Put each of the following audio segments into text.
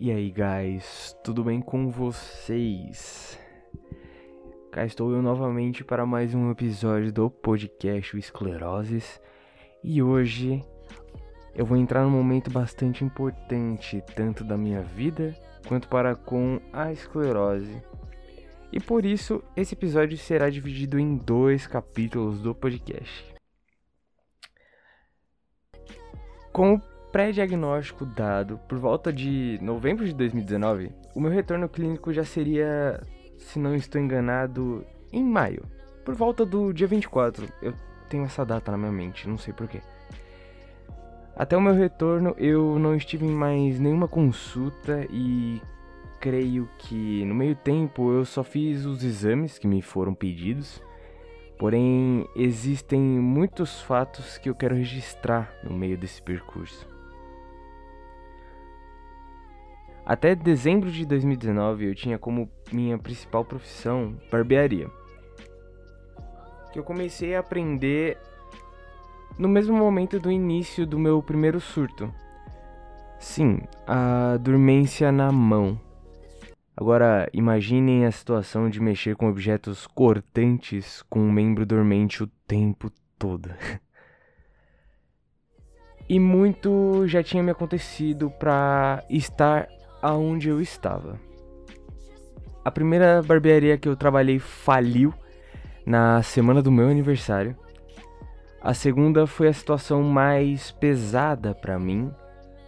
E aí, guys, tudo bem com vocês? Cá estou eu novamente para mais um episódio do podcast Escleroses. E hoje eu vou entrar num momento bastante importante, tanto da minha vida quanto para com a esclerose. E por isso, esse episódio será dividido em dois capítulos do podcast. Com o pré-diagnóstico dado por volta de novembro de 2019, o meu retorno clínico já seria, se não estou enganado, em maio. Por volta do dia 24. Eu tenho essa data na minha mente, não sei porquê. Até o meu retorno eu não estive em mais nenhuma consulta e creio que no meio tempo eu só fiz os exames que me foram pedidos. Porém, existem muitos fatos que eu quero registrar no meio desse percurso. Até dezembro de 2019 eu tinha como minha principal profissão barbearia. Que eu comecei a aprender no mesmo momento do início do meu primeiro surto. Sim, a dormência na mão. Agora, imaginem a situação de mexer com objetos cortantes com um membro dormente o tempo todo. e muito já tinha me acontecido para estar aonde eu estava. A primeira barbearia que eu trabalhei faliu na semana do meu aniversário. A segunda foi a situação mais pesada para mim,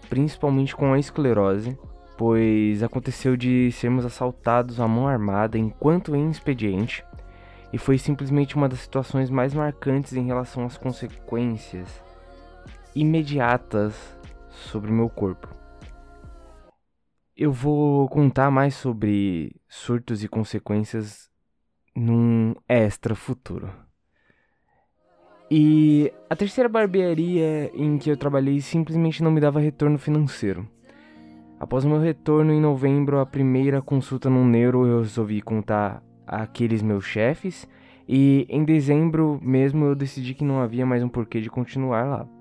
principalmente com a esclerose, pois aconteceu de sermos assaltados à mão armada enquanto em expediente, e foi simplesmente uma das situações mais marcantes em relação às consequências imediatas sobre meu corpo. Eu vou contar mais sobre surtos e consequências num extra futuro. E a terceira barbearia em que eu trabalhei simplesmente não me dava retorno financeiro. Após meu retorno em novembro, a primeira consulta no neuro, eu resolvi contar aqueles meus chefes. E em dezembro mesmo eu decidi que não havia mais um porquê de continuar lá.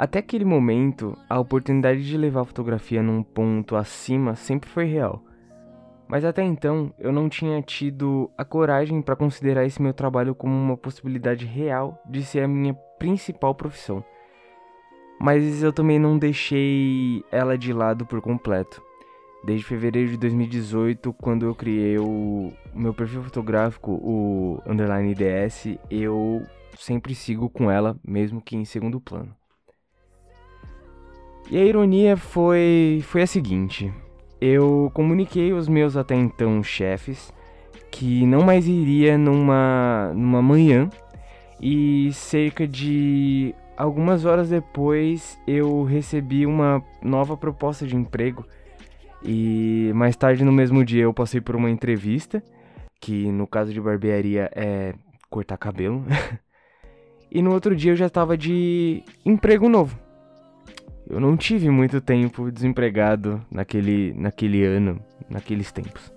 Até aquele momento, a oportunidade de levar a fotografia num ponto acima sempre foi real. Mas até então, eu não tinha tido a coragem para considerar esse meu trabalho como uma possibilidade real de ser a minha principal profissão. Mas eu também não deixei ela de lado por completo. Desde fevereiro de 2018, quando eu criei o meu perfil fotográfico, o underline DS, eu sempre sigo com ela, mesmo que em segundo plano. E a ironia foi, foi a seguinte: eu comuniquei aos meus até então chefes que não mais iria numa, numa manhã e cerca de algumas horas depois eu recebi uma nova proposta de emprego. E mais tarde no mesmo dia eu passei por uma entrevista que no caso de barbearia é cortar cabelo. E no outro dia eu já estava de emprego novo eu não tive muito tempo desempregado naquele, naquele ano, naqueles tempos.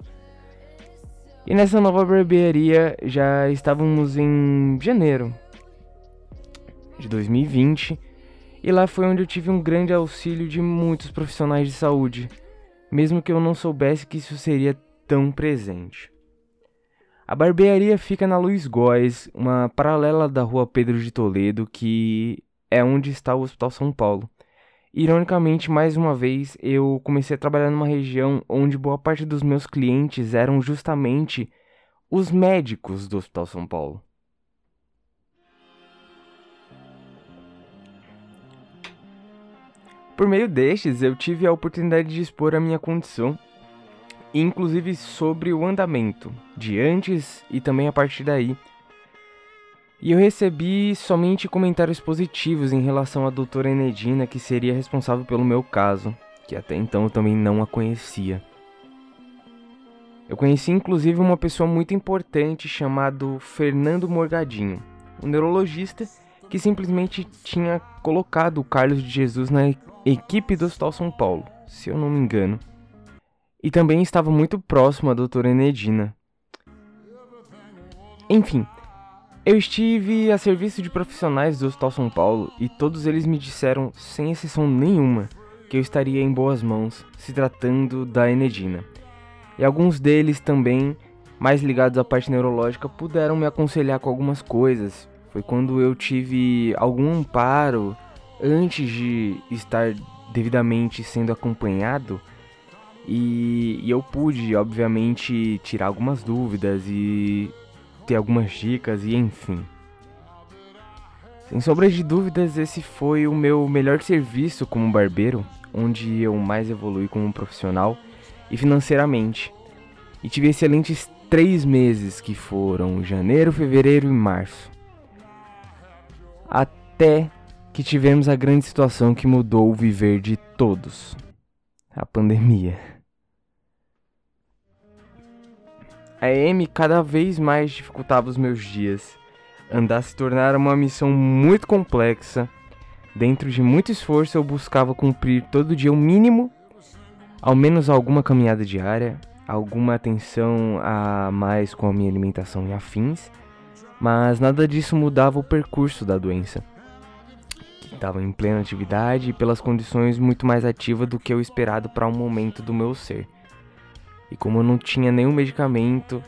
E nessa nova barbearia já estávamos em janeiro de 2020 e lá foi onde eu tive um grande auxílio de muitos profissionais de saúde, mesmo que eu não soubesse que isso seria tão presente. A barbearia fica na Luiz Góes, uma paralela da rua Pedro de Toledo, que é onde está o Hospital São Paulo. Ironicamente, mais uma vez, eu comecei a trabalhar numa região onde boa parte dos meus clientes eram justamente os médicos do Hospital São Paulo. Por meio destes, eu tive a oportunidade de expor a minha condição, inclusive sobre o andamento, de antes e também a partir daí e eu recebi somente comentários positivos em relação à doutora Enedina, que seria responsável pelo meu caso, que até então eu também não a conhecia. Eu conheci inclusive uma pessoa muito importante chamado Fernando Morgadinho, um neurologista que simplesmente tinha colocado o Carlos de Jesus na equipe do Hospital São Paulo, se eu não me engano. E também estava muito próximo à doutora Enedina. Enfim, eu estive a serviço de profissionais do Hospital São Paulo e todos eles me disseram, sem exceção nenhuma, que eu estaria em boas mãos, se tratando da Enedina. E alguns deles também, mais ligados à parte neurológica, puderam me aconselhar com algumas coisas. Foi quando eu tive algum amparo antes de estar devidamente sendo acompanhado e, e, eu pude, obviamente, tirar algumas dúvidas e ter algumas dicas e enfim. Sem sombra de dúvidas, esse foi o meu melhor serviço como barbeiro, onde eu mais evolui como profissional e financeiramente. E tive excelentes três meses que foram janeiro, fevereiro e março. Até que tivemos a grande situação que mudou o viver de todos a pandemia. A EM cada vez mais dificultava os meus dias. Andar se tornara uma missão muito complexa. Dentro de muito esforço, eu buscava cumprir todo dia o mínimo, ao menos alguma caminhada diária, alguma atenção a mais com a minha alimentação e afins, mas nada disso mudava o percurso da doença estava em plena atividade e pelas condições muito mais ativa do que o esperado para um momento do meu ser. E como eu não tinha nenhum medicamento,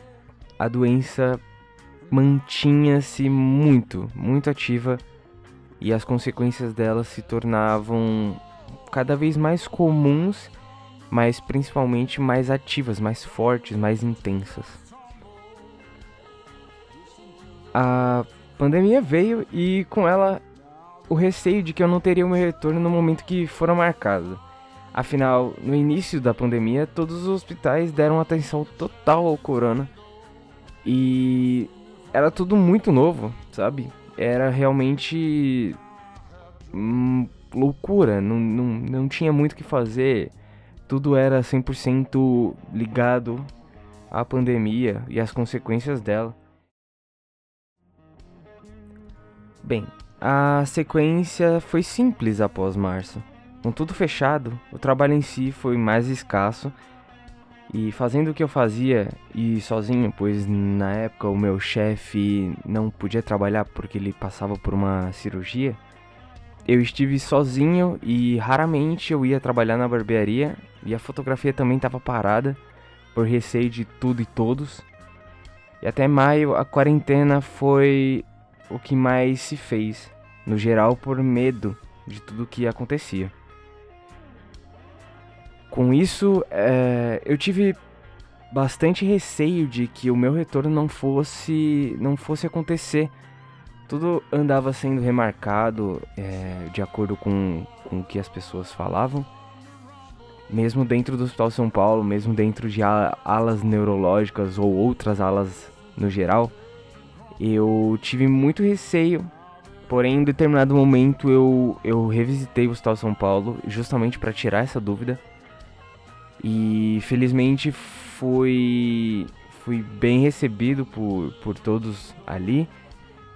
a doença mantinha-se muito, muito ativa e as consequências dela se tornavam cada vez mais comuns, mas principalmente mais ativas, mais fortes, mais intensas. A pandemia veio e com ela o receio de que eu não teria o meu retorno no momento que fora marcado. Afinal, no início da pandemia, todos os hospitais deram atenção total ao corona e era tudo muito novo, sabe? Era realmente hum, loucura, não, não, não tinha muito o que fazer, tudo era 100% ligado à pandemia e às consequências dela. Bem, a sequência foi simples após março. Com tudo fechado, o trabalho em si foi mais escasso e fazendo o que eu fazia e sozinho, pois na época o meu chefe não podia trabalhar porque ele passava por uma cirurgia, eu estive sozinho e raramente eu ia trabalhar na barbearia e a fotografia também estava parada por receio de tudo e todos. E até maio a quarentena foi o que mais se fez, no geral por medo de tudo que acontecia. Com isso, é, eu tive bastante receio de que o meu retorno não fosse não fosse acontecer. Tudo andava sendo remarcado é, de acordo com, com o que as pessoas falavam. Mesmo dentro do Hospital São Paulo, mesmo dentro de alas neurológicas ou outras alas no geral, eu tive muito receio, porém em determinado momento eu, eu revisitei o Hospital São Paulo justamente para tirar essa dúvida. E felizmente fui, fui bem recebido por, por todos ali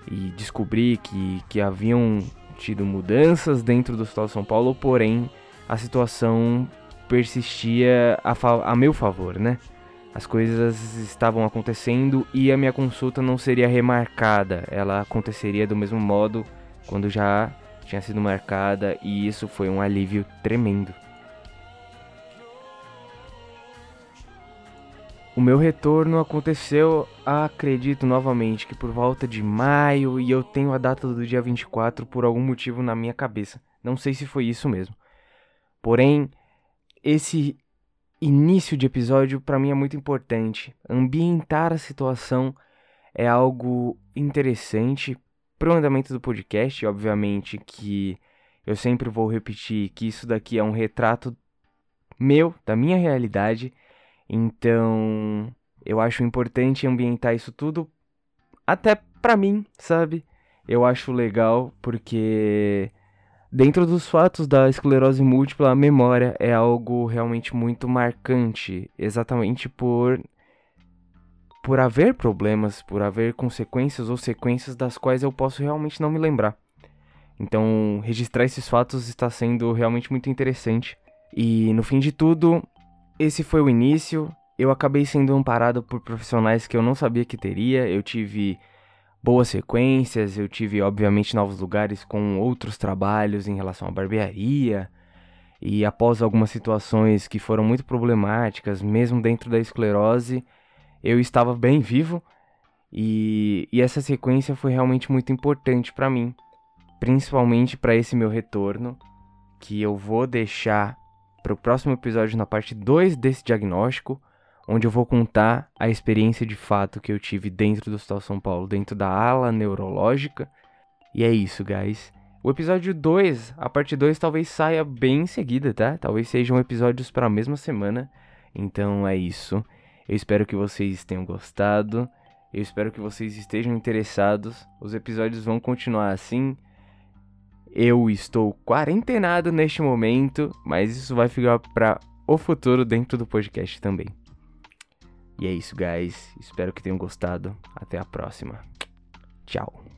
e descobri que, que haviam tido mudanças dentro do Hospital São Paulo, porém a situação persistia a, a meu favor, né? as coisas estavam acontecendo e a minha consulta não seria remarcada, ela aconteceria do mesmo modo quando já tinha sido marcada e isso foi um alívio tremendo. O meu retorno aconteceu, acredito novamente, que por volta de maio e eu tenho a data do dia 24 por algum motivo na minha cabeça. Não sei se foi isso mesmo. Porém, esse início de episódio para mim é muito importante. Ambientar a situação é algo interessante para o andamento do podcast, obviamente que eu sempre vou repetir que isso daqui é um retrato meu, da minha realidade. Então, eu acho importante ambientar isso tudo até para mim, sabe? Eu acho legal porque Dentro dos fatos da esclerose múltipla, a memória é algo realmente muito marcante, exatamente por por haver problemas, por haver consequências ou sequências das quais eu posso realmente não me lembrar. Então, registrar esses fatos está sendo realmente muito interessante. E no fim de tudo, esse foi o início. Eu acabei sendo amparado por profissionais que eu não sabia que teria. Eu tive boas sequências. Eu tive, obviamente, novos lugares com outros trabalhos em relação à barbearia. E após algumas situações que foram muito problemáticas, mesmo dentro da esclerose, eu estava bem vivo e, e essa sequência foi realmente muito importante para mim, principalmente para esse meu retorno, que eu vou deixar para o próximo episódio na parte 2 desse diagnóstico, onde eu vou contar a experiência de fato que eu tive dentro do Hospital São Paulo, dentro da ala neurológica. E é isso, guys. O episódio 2, a parte 2 talvez saia bem em seguida, tá? Talvez sejam episódios para a mesma semana. Então é isso. Eu espero que vocês tenham gostado. Eu espero que vocês estejam interessados. Os episódios vão continuar assim. Eu estou quarentenado neste momento, mas isso vai ficar para o futuro dentro do podcast também. E é isso, guys. Espero que tenham gostado. Até a próxima. Tchau.